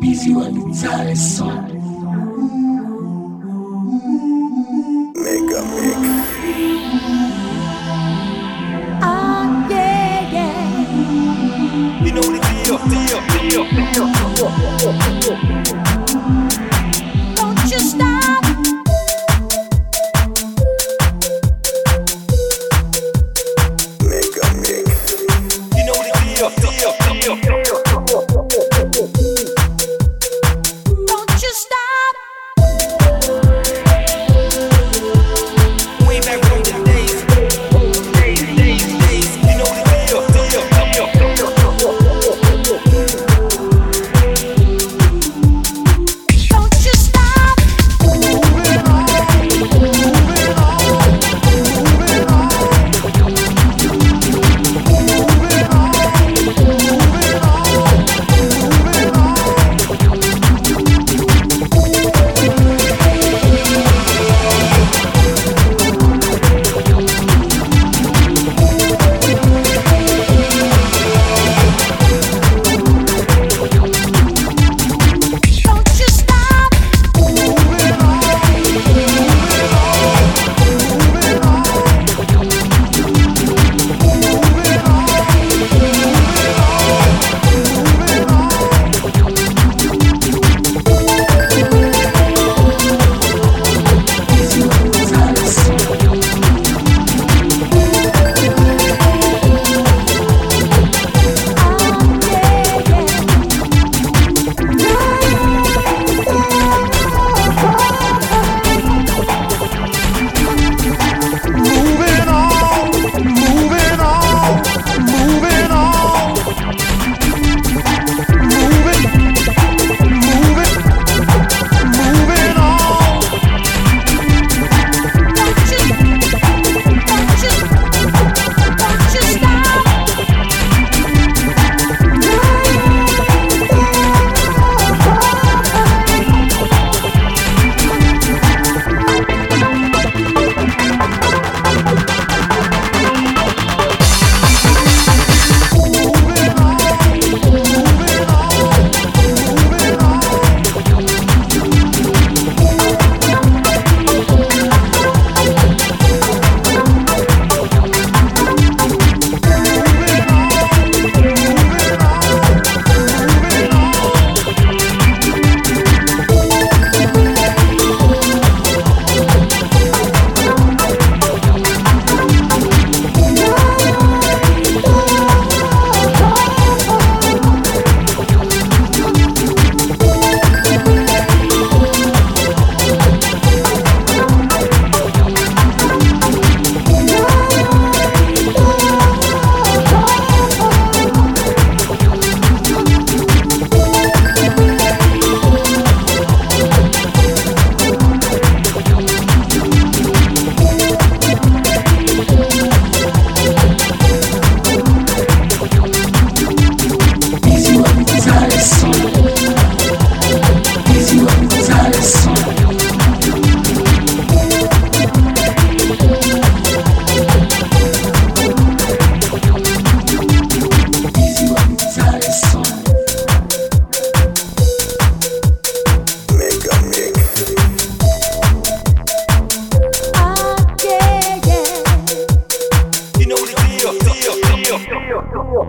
Visualizzare son. Mega